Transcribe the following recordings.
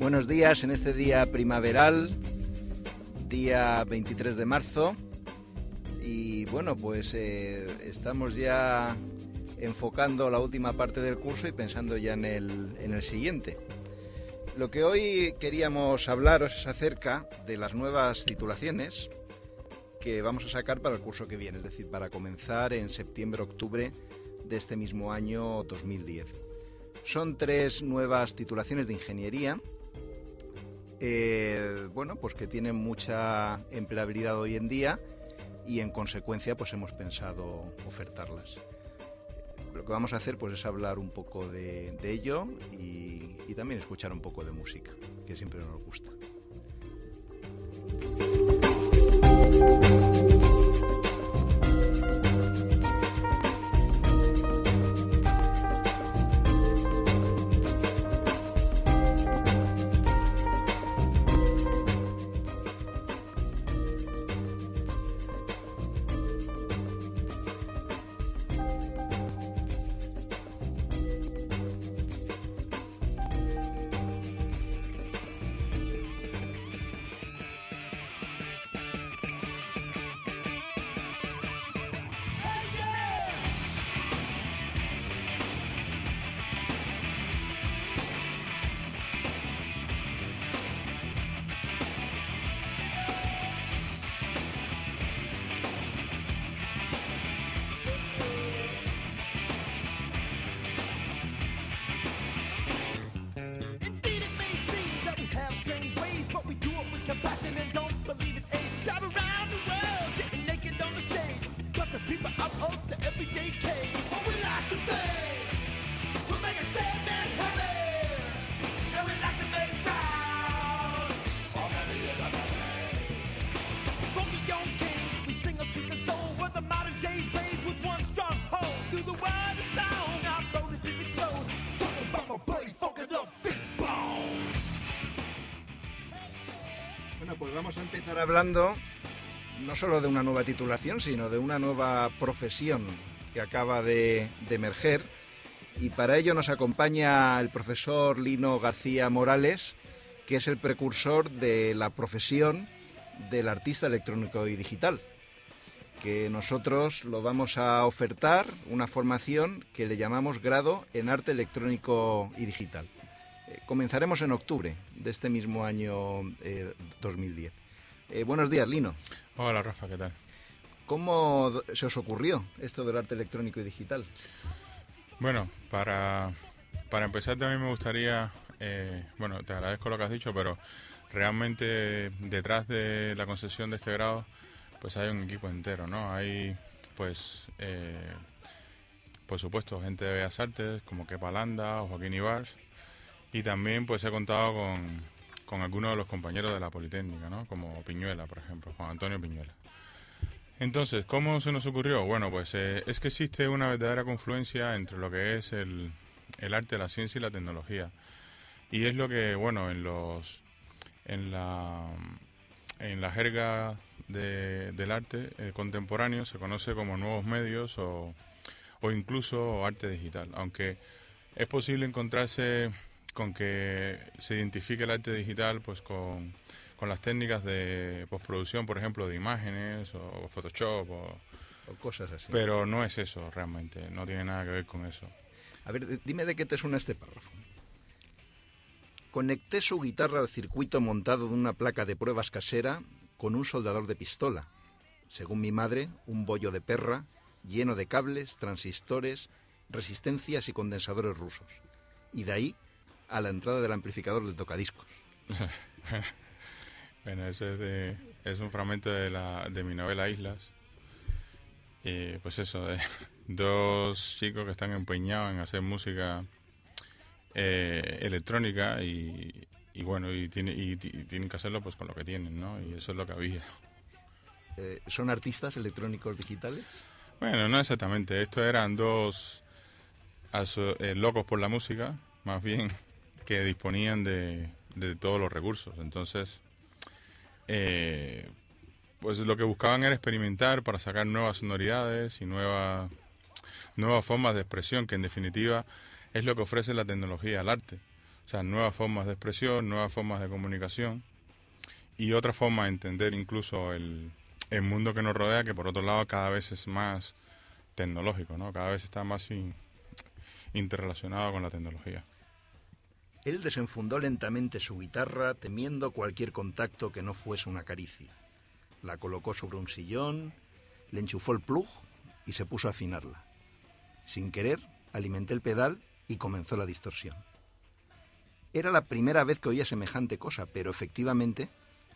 Buenos días. En este... Día primaveral, día 23 de marzo. Y bueno, pues eh, estamos ya enfocando la última parte del curso y pensando ya en el, en el siguiente. Lo que hoy queríamos hablaros es acerca de las nuevas titulaciones que vamos a sacar para el curso que viene, es decir, para comenzar en septiembre-octubre de este mismo año 2010. Son tres nuevas titulaciones de ingeniería, eh, bueno, pues que tienen mucha empleabilidad hoy en día y en consecuencia pues hemos pensado ofertarlas. Lo que vamos a hacer pues es hablar un poco de, ello y también escuchar un poco de música, que siempre nos gusta. Empezar hablando no solo de una nueva titulación, sino de una nueva profesión que acaba de, de emerger. Y para ello nos acompaña el profesor Lino García Morales, que es el precursor de la profesión del artista electrónico y digital. Que nosotros lo vamos a ofertar una formación que le llamamos grado en arte electrónico y digital. Eh, comenzaremos en octubre de este mismo año eh, 2010. Eh, buenos días, Lino. Hola Rafa, ¿qué tal? ¿Cómo se os ocurrió esto del arte electrónico y digital? Bueno, para, para empezar también me gustaría, eh, bueno, te agradezco lo que has dicho, pero realmente detrás de la concesión de este grado, pues hay un equipo entero, ¿no? Hay, pues, eh, por supuesto, gente de Bellas Artes, como Kepa Landa o Joaquín Ibars, y también, pues, he contado con, con algunos de los compañeros de la Politécnica, ¿no? Como Piñuela, por ejemplo, Juan Antonio Piñuela. Entonces, ¿cómo se nos ocurrió? Bueno, pues eh, es que existe una verdadera confluencia entre lo que es el, el arte, la ciencia y la tecnología. Y es lo que, bueno, en los en la en la jerga de- del arte eh, contemporáneo se conoce como nuevos medios o, o incluso arte digital. Aunque es posible encontrarse con que se identifique el arte digital pues con, con las técnicas de postproducción, por ejemplo, de imágenes o Photoshop, o- O cosas así. pero no es eso realmente, no tiene nada que ver con eso. A ver, dime de qué te suena este párrafo. Conecté su guitarra al circuito montado de una placa de pruebas casera con un soldador de pistola. Según mi madre, un bollo de perra lleno de cables, transistores, resistencias y condensadores rusos. Y de ahí a la entrada del amplificador del tocadiscos. Bueno, eso es, de, es un fragmento de, la, de mi novela Islas. Y pues eso, de dos chicos que están empeñados en hacer música eh, electrónica y, y bueno, y, tiene, y, ti- y tienen que hacerlo pues con lo que tienen, ¿no? Y eso es lo que había. Eh, ¿Son artistas electrónicos digitales? Bueno, no exactamente. Estos eran dos eh, locos por la música, más bien, que disponían de, de todos los recursos. Entonces, eh, pues lo que buscaban era experimentar para sacar nuevas sonoridades y nuevas nuevas formas de expresión, que en definitiva es lo que ofrece la tecnología al arte. O sea, nuevas formas de expresión, nuevas formas de comunicación y otra forma de entender incluso el, el mundo que nos rodea, que por otro lado cada vez es más tecnológico, ¿no? Cada vez está más interrelacionado con la tecnología. Él desenfundó lentamente su guitarra, temiendo cualquier contacto que no fuese una caricia. La colocó sobre un sillón, le enchufó el plug y se puso a afinarla. Sin querer, alimenté el pedal y comenzó la distorsión. Era la primera vez que oía semejante cosa, pero efectivamente,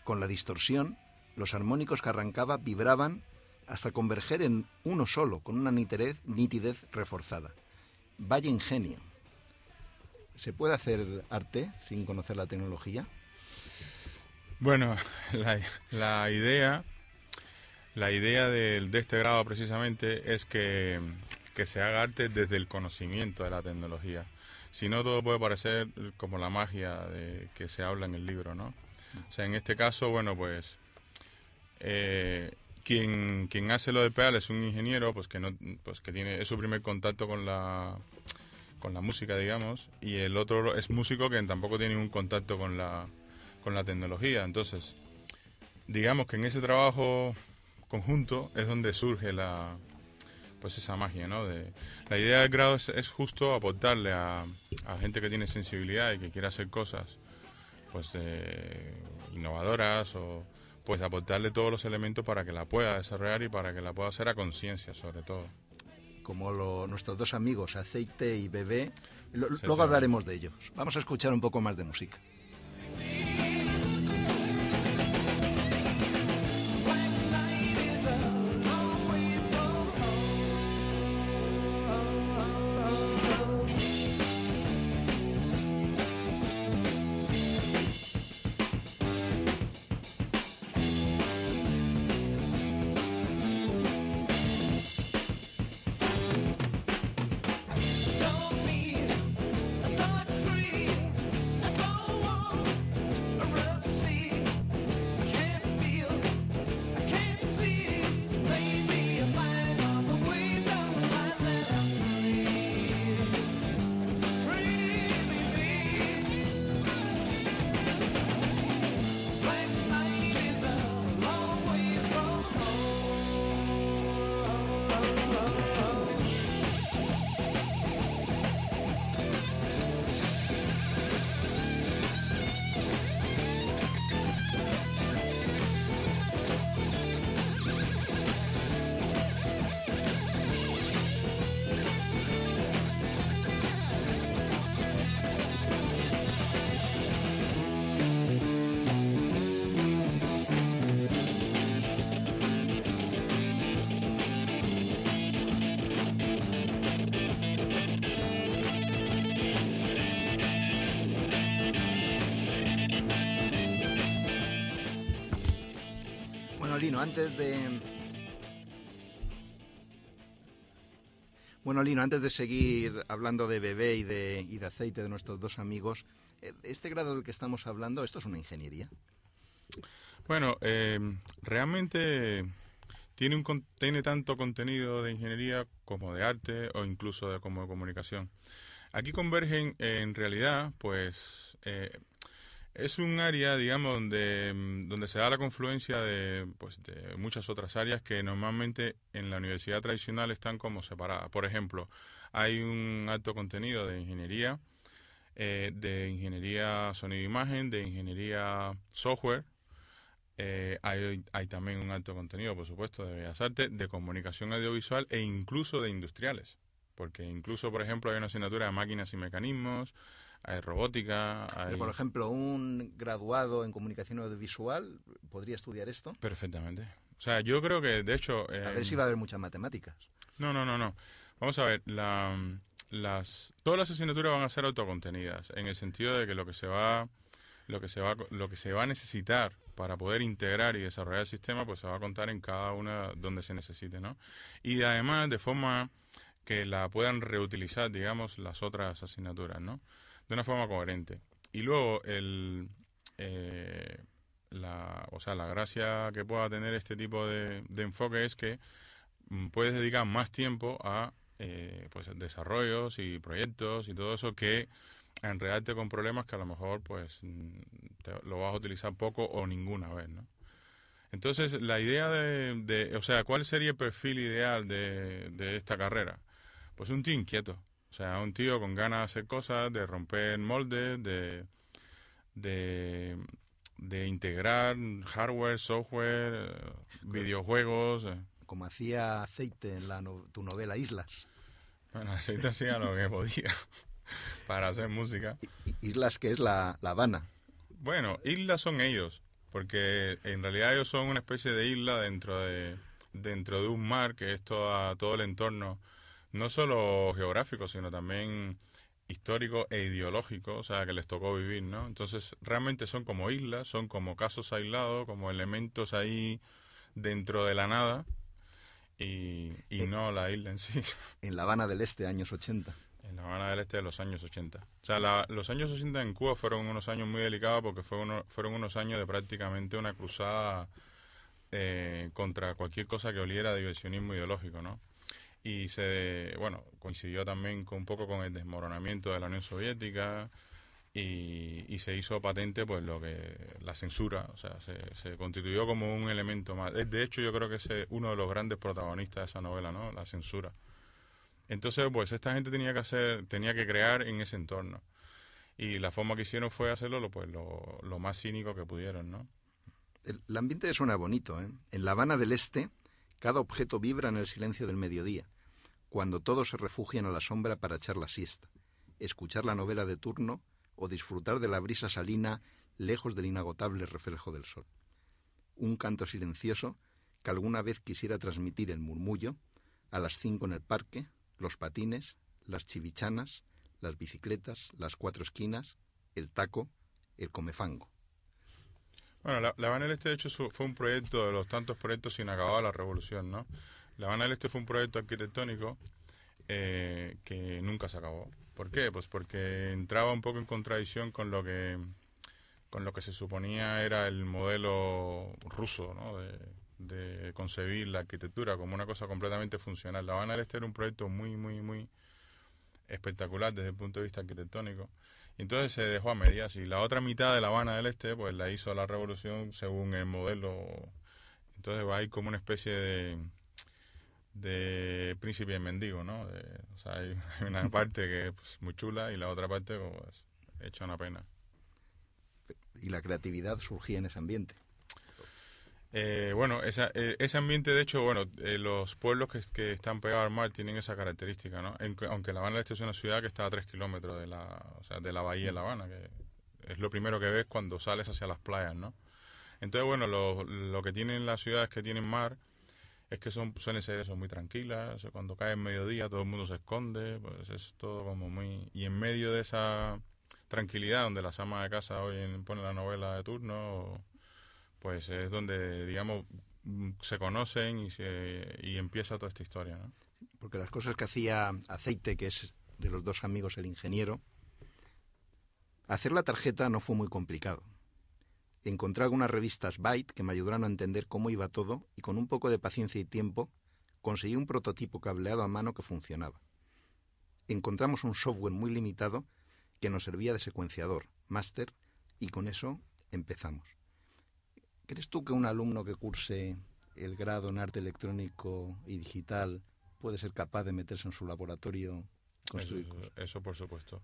con la distorsión, los armónicos que arrancaba vibraban hasta converger en uno solo, con una nitidez, nitidez reforzada. Vaya ingenio. ¿Se puede hacer arte sin conocer la tecnología? Bueno, la, idea, la idea de, este grado precisamente es que, se haga arte desde el conocimiento de la tecnología. Si no, todo puede parecer como la magia de que se habla en el libro, ¿no? O sea, en este caso, bueno, pues eh, quien, quien hace lo de pedal es un ingeniero, pues que no, pues que tiene es su primer contacto con la con la música, digamos, y el otro es músico que tampoco tiene ningún contacto con la, con la tecnología. Entonces, digamos que en ese trabajo conjunto es donde surge la pues esa magia, ¿no? De, la idea del grado es, justo aportarle a, gente que tiene sensibilidad y que quiere hacer cosas pues eh, innovadoras o pues aportarle todos los elementos para que la pueda desarrollar y para que la pueda hacer a conciencia sobre todo como nuestros dos amigos, Aceite y Bebé. luego hablaremos de ellos. Vamos a escuchar un poco más de música. Antes de... Bueno, Lino, antes de seguir hablando de bebé y de, y de aceite de nuestros dos amigos, eh, este grado del que estamos hablando, ¿esto es una ingeniería? Bueno, eh, realmente tiene, tanto contenido de ingeniería como de arte o incluso como de comunicación. Aquí convergen en realidad, pues, eh, es un área, digamos, donde, mm, donde se da la confluencia de, pues, de muchas otras áreas que normalmente en la universidad tradicional están como separadas. Por ejemplo, hay un alto contenido de ingeniería, eh, de ingeniería sonido e imagen, de ingeniería software. Eh, hay, hay también un alto contenido, por supuesto, de bellas artes, de comunicación audiovisual e incluso de industriales. Porque incluso, por ejemplo, hay una asignatura de máquinas y mecanismos, hay robótica. Hay... por ejemplo, un graduado en comunicación audiovisual podría estudiar esto. Perfectamente. O sea, yo creo que, de hecho... a ver si va a haber muchas matemáticas. No, no, no, no. Vamos a ver, la, las, todas las asignaturas van a ser autocontenidas, en el sentido de que lo que se va lo que se va lo que se va a necesitar para poder integrar y desarrollar el sistema pues se va a contar en cada una donde se necesite no y además de forma que la puedan reutilizar digamos las otras asignaturas no de una forma coherente. Y luego, el, eh, la, o sea, la gracia que pueda tener este tipo de, enfoque es que mm, puedes dedicar más tiempo a eh, pues desarrollos y proyectos y todo eso que enredarte con problemas que a lo mejor pues mm, te- lo vas a utilizar poco o ninguna vez, ¿no? Entonces, la idea de, de- o sea, ¿cuál sería el perfil ideal de, de esta carrera? Pues un tío inquieto, o sea, un tío con ganas de hacer cosas, de romper moldes, de, de, de integrar hardware, software, eh, videojuegos. eh. Como hacía Aceite en la no- tu novela Islas. Bueno, aceite hacía lo que podía para hacer música. Islas que es la, la Habana. Bueno, islas son ellos, porque en realidad ellos son una especie de isla dentro de dentro de un mar que es toda, todo el entorno, no solo geográfico, sino también histórico e ideológico, o sea, que les tocó vivir, ¿no? Entonces, realmente son como islas, son como casos aislados, como elementos ahí dentro de la nada, y, y no la isla en sí. En La Habana del Este, años 80. En La Habana del Este de los años 80. O sea, la- los años 80 en Cuba fueron unos años muy delicados porque fue uno- fueron unos años de prácticamente una cruzada eh, contra cualquier cosa que oliera a diversionismo ideológico, ¿no? Y se, bueno, coincidió también con, un poco con el desmoronamiento de la Unión Soviética y, y se hizo patente pues lo que la censura, o sea, se, se constituyó como un elemento más. De hecho, yo creo que es uno de los grandes protagonistas de esa novela, ¿no? La censura. Entonces, pues esta gente tenía que hacer, tenía que crear en ese entorno. Y la forma que hicieron fue hacerlo lo, pues, lo, lo más cínico que pudieron, ¿no? El, el ambiente suena bonito, ¿eh? En La Habana del Este, cada objeto vibra en el silencio del mediodía, cuando todos se refugian a la sombra para echar la siesta, escuchar la novela de turno o disfrutar de la brisa salina lejos del inagotable reflejo del sol. Un canto silencioso que alguna vez quisiera transmitir el murmullo, a las cinco en el parque, los patines, las chivichanas, las bicicletas, las cuatro esquinas, el taco, el comefango. Bueno, la, la Este, de hecho, fue un proyecto de los tantos proyectos inacabados de la revolución, ¿no? La Habana del Este fue un proyecto arquitectónico eh, que nunca se acabó. ¿Por qué? Pues porque entraba un poco en contradicción con lo que con lo que se suponía era el modelo ruso, ¿no? De, concebir la arquitectura como una cosa completamente funcional. La Habana del Este era un proyecto muy, muy, muy espectacular desde el punto de vista arquitectónico. Entonces se dejó a medias y la otra mitad de La Habana del Este pues la hizo la revolución según el modelo. Entonces hay como una especie de de príncipe y mendigo, ¿no? De- o sea, hay, hay una parte que es pues, muy chula y la otra parte pues hecha una pena. Y la creatividad surgía en ese ambiente. Eh, bueno, esa, eh, ese ambiente, de hecho, bueno, eh, los pueblos que, que están pegados al mar tienen esa característica, ¿no? En- aunque La Habana Este es una ciudad que está a tres kilómetros de la, o sea, de la bahía de La Habana, que es lo primero que ves cuando sales hacia las playas, ¿no? Entonces, bueno, lo, lo que tienen las ciudades que tienen mar es que son suelen ser eso, muy tranquilas, cuando cae el mediodía todo el mundo se esconde, pues es todo como muy... Y en medio de esa tranquilidad donde las amas de casa hoy ponen la novela de turno, pues es donde, digamos, se conocen y, se, y empieza toda esta historia, ¿no? Porque las cosas que hacía Aceite, que es de los dos amigos el ingeniero, hacer la tarjeta no fue muy complicado. Encontré algunas revistas Byte que me ayudaron a entender cómo iba todo y con un poco de paciencia y tiempo conseguí un prototipo cableado a mano que funcionaba. Encontramos un software muy limitado que nos servía de secuenciador, máster, y con eso empezamos. ¿Crees tú que un alumno que curse el grado en arte electrónico y digital puede ser capaz de meterse en su laboratorio construir eso por supuesto.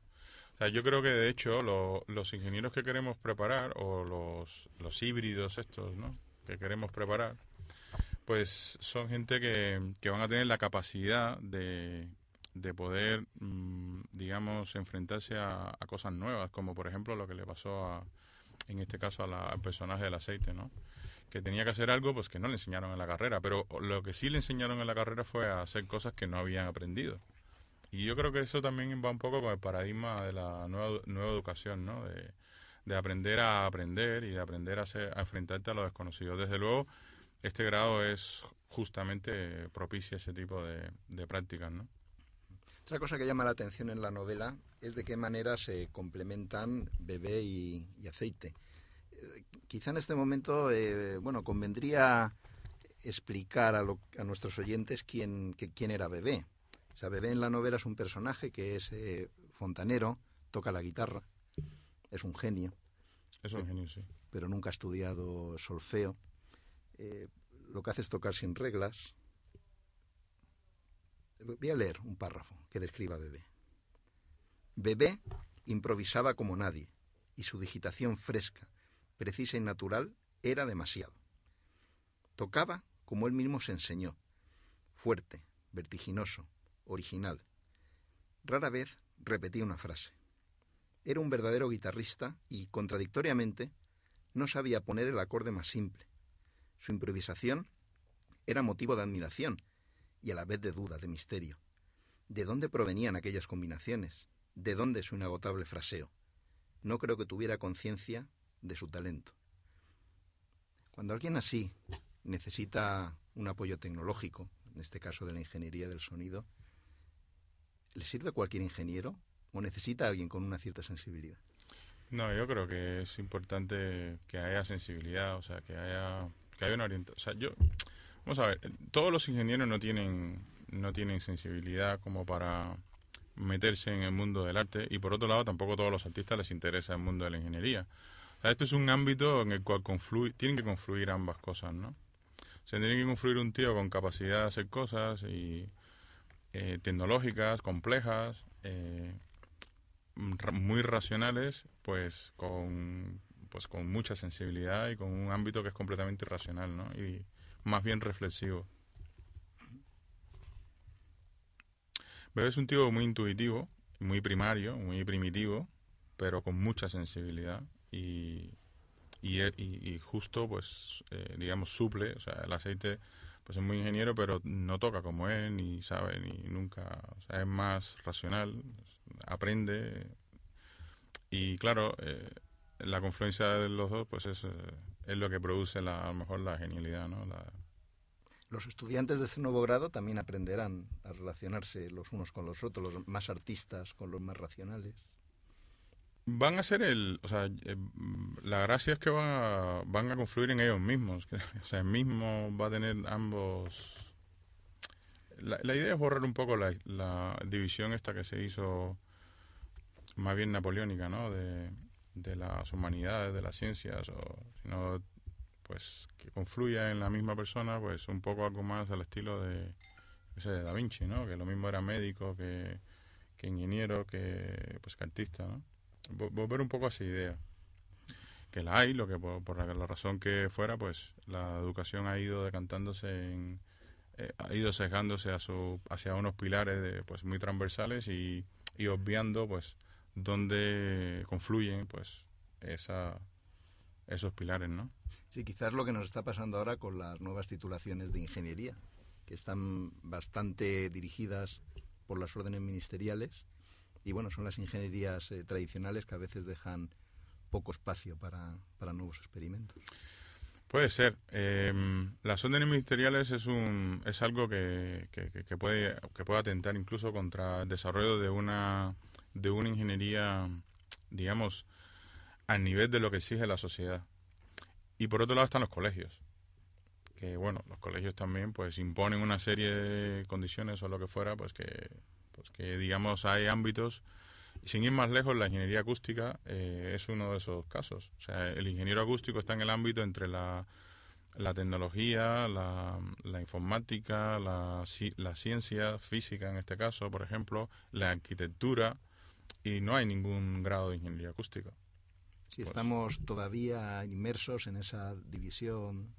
O sea, yo creo que de hecho lo- los ingenieros que queremos preparar o los, los híbridos estos, ¿no? Que queremos preparar, pues son gente que, que van a tener la capacidad de, de poder, mm, digamos, enfrentarse a, cosas nuevas, como por ejemplo lo que le pasó a, en este caso a la- al personaje del aceite, ¿no? Que tenía que hacer algo pues que no le enseñaron en la carrera, pero lo que sí le enseñaron en la carrera fue a hacer cosas que no habían aprendido. Y yo creo que eso también va un poco con el paradigma de la nueva, nueva educación, ¿no? De, de aprender a aprender y de aprender a, ser- a enfrentarte a lo desconocido. Desde luego, este grado es justamente propicia ese tipo de, prácticas, ¿no? Otra cosa que llama la atención en la novela es de qué manera se complementan bebé y, y aceite. Eh, quizá en este momento, eh, bueno, convendría explicar a, lo- a nuestros oyentes quién, que- quién era bebé. O sea, Bebé en la novela es un personaje que es eh, fontanero, toca la guitarra, es un genio, Es un genio, sí. pero nunca ha estudiado solfeo. Eh, lo que hace es tocar sin reglas. Voy a leer un párrafo que describa a Bebé. Bebé improvisaba como nadie, y su digitación fresca, precisa y natural era demasiado. Tocaba como él mismo se enseñó, fuerte, vertiginoso, original. Rara vez repetía una frase. Era un verdadero guitarrista y, contradictoriamente, no sabía poner el acorde más simple. Su improvisación era motivo de admiración y a la vez de duda, de misterio. ¿De dónde provenían aquellas combinaciones? ¿De dónde su inagotable fraseo? No creo que tuviera conciencia de su talento. Cuando alguien así necesita un apoyo tecnológico, en este caso de la ingeniería del sonido, ¿le sirve a cualquier ingeniero o necesita alguien con una cierta sensibilidad? No, yo creo que es importante que haya sensibilidad, o sea, que haya, que haya una orientación. Vamos a ver, todos los ingenieros no tienen, no tienen sensibilidad como para meterse en el mundo del arte y por otro lado tampoco a todos los artistas les interesa el mundo de la ingeniería. O sea, este es un ámbito en el cual confluye, tienen que confluir ambas cosas, ¿no? O sea, tiene que confluir un tío con capacidad de hacer cosas y eh, tecnológicas, complejas, eh, muy racionales, pues con pues con mucha sensibilidad y con un ámbito que es completamente irracional, ¿no? Y más bien reflexivo. Bebe es un tío muy intuitivo, muy primario, muy primitivo, pero con mucha sensibilidad y, y, y- y justo, pues, eh, digamos, suple, o sea, el aceite, pues es muy ingeniero, pero no toca como él, ni sabe, ni nunca, o sea, es más racional, aprende y claro, eh, la confluencia de los dos, pues es, eh, es lo que produce la, a lo mejor la genialidad, ¿no? La, Los estudiantes de este nuevo grado también aprenderán a relacionarse los unos con los otros, los más artistas con los más racionales. Van a ser el, o sea, eh, la gracia es que van a, van a confluir en ellos mismos, o sea, el mismo va a tener ambos. La, idea es borrar un poco la, división esta que se hizo más bien napoleónica, ¿no? De, las humanidades, de las ciencias, o sino pues que confluya en la misma persona, pues un poco algo más al estilo de, sé, de Da Vinci, ¿no? Que lo mismo era médico que, que ingeniero, que pues que artista, ¿no? Vo- volver un poco a esa idea. Que la hay lo que por, la, razón que fuera pues la educación ha ido decantándose en eh, ha ido sesgándose a su, hacia unos pilares de, pues muy transversales y, y obviando pues dónde confluyen pues esa esos pilares no Sí, quizás lo que nos está pasando ahora con las nuevas titulaciones de ingeniería, que están bastante dirigidas por las órdenes ministeriales y bueno, son las ingenierías eh, tradicionales que a veces dejan poco espacio para, para nuevos experimentos. Puede ser. Eh, las órdenes ministeriales es un es algo que, que- que puede que puede atentar incluso contra el desarrollo de una de una ingeniería, digamos, al nivel de lo que exige la sociedad. Y por otro lado están los colegios, que bueno, los colegios también pues imponen una serie de condiciones o lo que fuera, pues que pues que digamos hay ámbitos sin ir más lejos, la ingeniería acústica eh, es uno de esos casos. O sea, el ingeniero acústico está en el ámbito entre la, la tecnología, la, la informática, la, ci- la ciencia física en este caso, por ejemplo, la arquitectura, y no hay ningún grado de ingeniería acústica. Si Pues- estamos todavía inmersos en esa división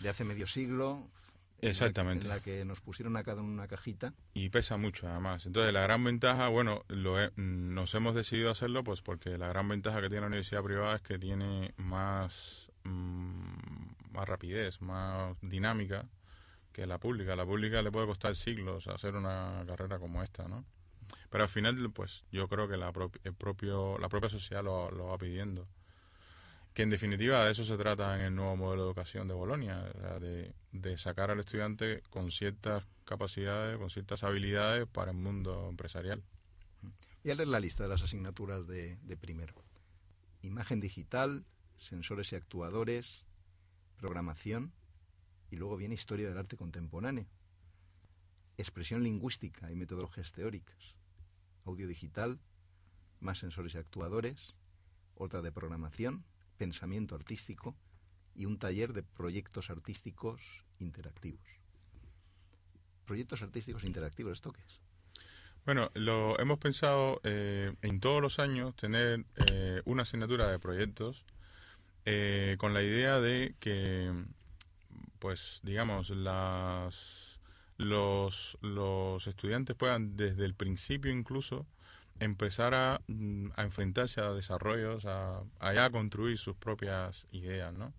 de hace medio siglo, en la- Exactamente. en la que nos pusieron a cada uno una cajita. Y pesa mucho además. Entonces la gran ventaja, bueno, lo he- nos hemos decidido hacerlo pues porque la gran ventaja que tiene la universidad privada es que tiene más, mm, más rapidez, más dinámica que la pública. La pública le puede costar siglos hacer una carrera como esta, ¿no? Pero al final, pues yo creo que la, el propio, la propia sociedad lo, lo va pidiendo. Que en definitiva de eso se trata en el nuevo modelo de educación de Bolonia, de sacar al estudiante con ciertas capacidades, con ciertas habilidades para el mundo empresarial. Voy a leer la lista de las asignaturas de, de primero. Imagen digital, sensores y actuadores, programación y luego viene historia del arte contemporáneo. expresión lingüística y metodologías teóricas, audio digital, más sensores y actuadores, otra de programación, pensamiento artístico y un taller de proyectos artísticos interactivos. Proyectos artísticos interactivos, ¿esto qué es? Bueno, lo hemos pensado eh, en todos los años tener eh, una asignatura de proyectos eh, con la idea de que, pues, digamos, las, los, los estudiantes puedan desde el principio incluso empezar a, mm, a enfrentarse a desarrollos, a, a construir sus propias ideas, ¿no?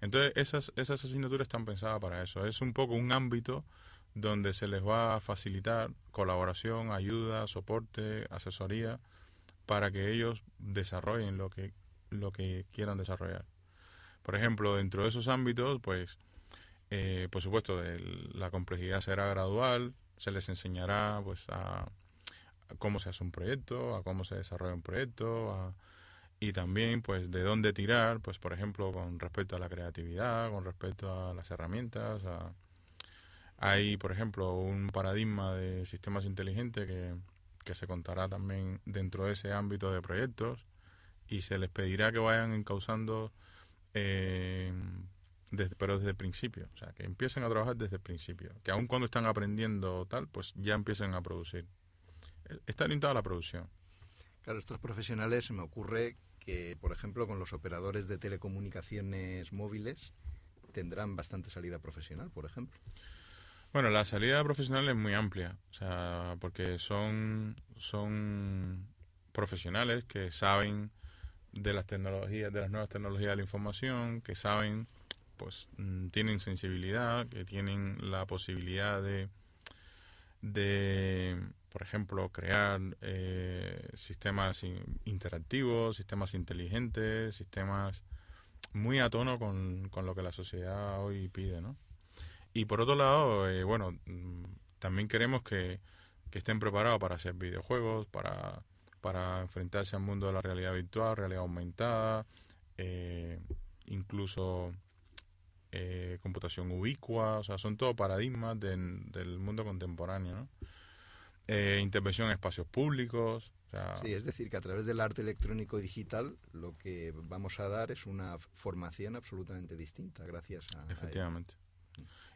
Entonces, esas, esas asignaturas están pensadas para eso. Es un poco un ámbito donde se les va a facilitar colaboración, ayuda, soporte, asesoría para que ellos desarrollen lo que lo que quieran desarrollar. Por ejemplo, dentro de esos ámbitos, pues, eh, por supuesto, la complejidad será gradual, se les enseñará, pues, a, cómo se hace un proyecto, a cómo se desarrolla un proyecto, y también, pues, de dónde tirar, pues, por ejemplo, con respecto a la creatividad, con respecto a las herramientas, a, hay, por ejemplo, un paradigma de sistemas inteligentes que, se contará también dentro de ese ámbito de proyectos y se les pedirá que vayan encauzando, eh, pero desde el principio, o sea, que empiecen a trabajar desde el principio, que aun cuando están aprendiendo tal, pues ya empiecen a producir. Está orientado a la producción. Claro, estos profesionales se me ocurre que, por ejemplo, con los operadores de telecomunicaciones móviles tendrán bastante salida profesional, por ejemplo. Bueno, la salida profesional es muy amplia, o sea, porque son, son profesionales que saben de las tecnologías, de las nuevas tecnologías de la información, que saben, pues mm, tienen sensibilidad, que tienen la posibilidad de, de por ejemplo, crear eh, sistemas interactivos, sistemas inteligentes, sistemas muy a tono con, con lo que la sociedad hoy pide, ¿no? Y por otro lado, eh, bueno, mm, también queremos que, estén preparados para hacer videojuegos, para, para enfrentarse al mundo de la realidad virtual, realidad aumentada, eh, incluso eh, computación ubicua, o sea, son todos paradigmas del mundo contemporáneo, intervención en espacios públicos. sí, es decir, que a través del arte electrónico digital lo que vamos a dar es una formación absolutamente distinta, gracias a. Efectivamente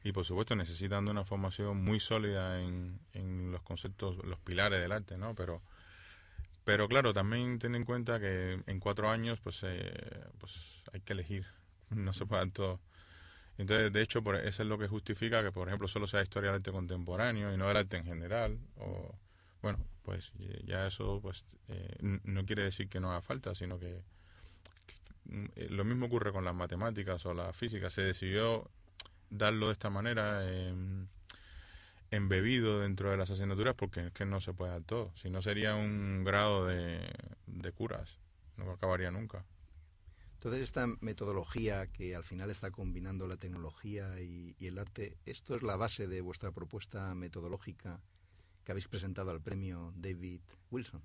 y por supueto necesitando una formación muy sólida en, en los conceptos, los pilares del arte, ¿no? Pero, pero claro, también ten en cuenta que en cuatro años pues, eh, pues hay que elegir, no se puede todo. Entonces, de hecho, por, eso es lo que justifica que, por ejemplo, solo sea historia del arte contemporáneo y no del arte en general. O, bueno, pues ya eso pues eh, no quiere decir que no haga falta, sino que, que, lo mismo ocurre con las matemáticas o la física. Se decidió darlo de esta manera em, embebido dentro de las asignaturas porque es que no se puede dar todo. Si no sería un grado de, de curas, no acabaría nunca. Entonces esta metodología que al final está combinando la tecnología y, el arte, ¿esto es la base de vuestra propuesta metodológica que habéis presentado al premio David Wilson?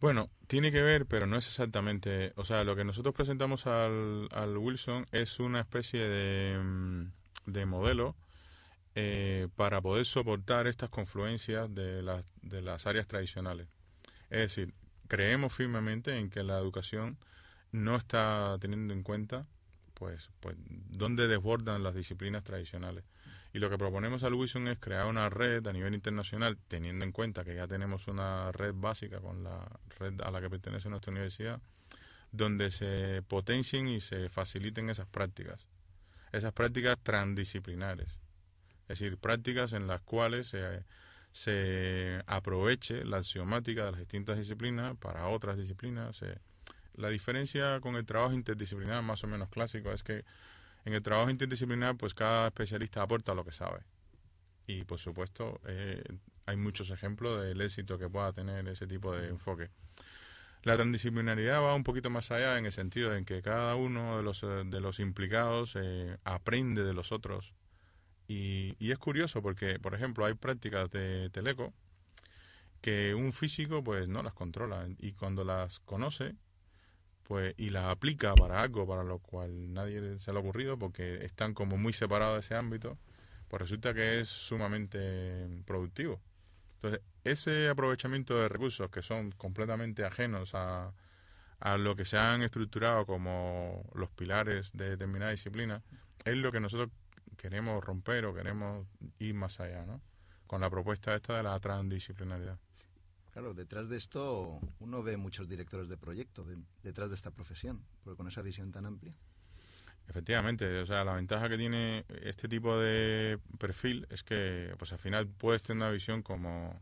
Bueno, tiene que ver, pero no es exactamente. O sea, lo que nosotros presentamos al, al Wilson es una especie de, mm, de modelo eh, para poder soportar estas confluencias de las, de las áreas tradicionales. Es decir, creemos firmemente en que la educación no está teniendo en cuenta pues, pues dónde desbordan las disciplinas tradicionales. Y lo que proponemos al Wilson es crear una red a nivel internacional, teniendo en cuenta que ya tenemos una red básica con la red a la que pertenece nuestra universidad, donde se potencien y se faciliten esas prácticas, esas prácticas transdisciplinares, es decir, prácticas en las cuales se, se aproveche la axiomática de las distintas disciplinas para otras disciplinas. La diferencia con el trabajo interdisciplinar más o menos clásico es que en el trabajo interdisciplinar, pues cada especialista aporta lo que sabe. Y por supuesto, eh, hay muchos ejemplos del éxito que pueda tener ese tipo de enfoque. La transdisciplinaridad va un poquito más allá en el sentido en que cada uno de los, de los implicados eh, aprende de los otros. Y, y, es curioso porque, por ejemplo, hay prácticas de teleco que un físico pues no las controla y cuando las conoce pues y las aplica para algo para lo cual nadie se le ha ocurrido porque están como muy separados de ese ámbito, pues resulta que es sumamente productivo. Entonces, ese aprovechamiento de recursos que son completamente ajenos a, a lo que se han estructurado como los pilares de determinada disciplina, es lo que nosotros queremos romper o queremos ir más allá, ¿no? Con la propuesta esta de la transdisciplinaridad. Claro, detrás de esto uno ve muchos directores de proyecto detrás de esta profesión, porque con esa visión tan amplia. Efectivamente, o sea, la ventaja que tiene este tipo de perfil es que, pues al final puedes tener una visión como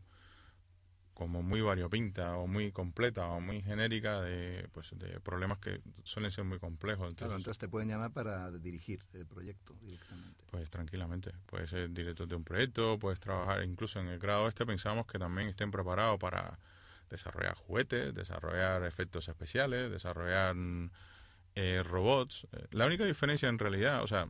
como muy variopinta o muy completa o muy genérica de, pues, de problemas que suelen ser muy complejos. Entonces, claro, entonces te pueden llamar para dirigir el proyecto directamente. Pues tranquilamente. Puedes ser director de un proyecto, puedes trabajar incluso en el grado este, pensamos que también estén preparados para desarrollar juguetes, desarrollar efectos especiales, desarrollar eh, robots. Eh, la única diferencia en realidad, o sea,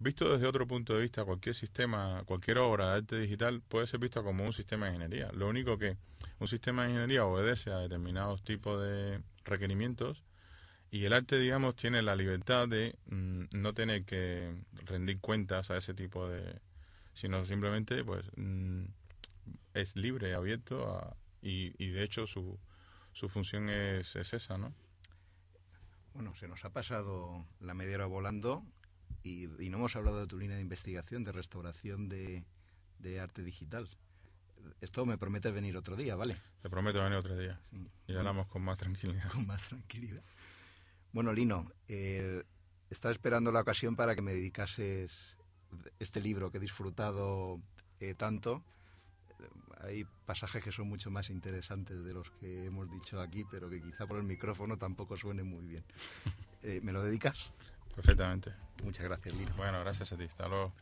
Visto desde otro punto de vista, cualquier sistema, cualquier obra de arte digital puede ser visto como un sistema de ingeniería. Lo único que un sistema de ingeniería obedece a determinados tipos de requerimientos y el arte, digamos, tiene la libertad de mm, no tener que rendir cuentas a ese tipo de... sino simplemente, pues, mm, es libre, abierto y, y, de hecho su, su función es, es esa, ¿no? Bueno, se nos ha pasado la media volando y, no hemos hablado de tu línea de investigación, de restauración de, arte digital. Esto me promete venir otro día, ¿vale? Te prometo venir otro día. Y hablamos con más tranquilidad. Con más tranquilidad. Bueno, Lino, eh, estaba esperando la ocasión para que me dedicases este libro que he disfrutado eh, tanto. Hay pasajes que son mucho más interesantes de los que hemos dicho aquí, pero que quizá por el micrófono tampoco suene muy bien. Eh, ¿Me lo dedicas? Perfectamente. Muchas gracias, Lino. Bueno, gracias a ti. Hasta luego.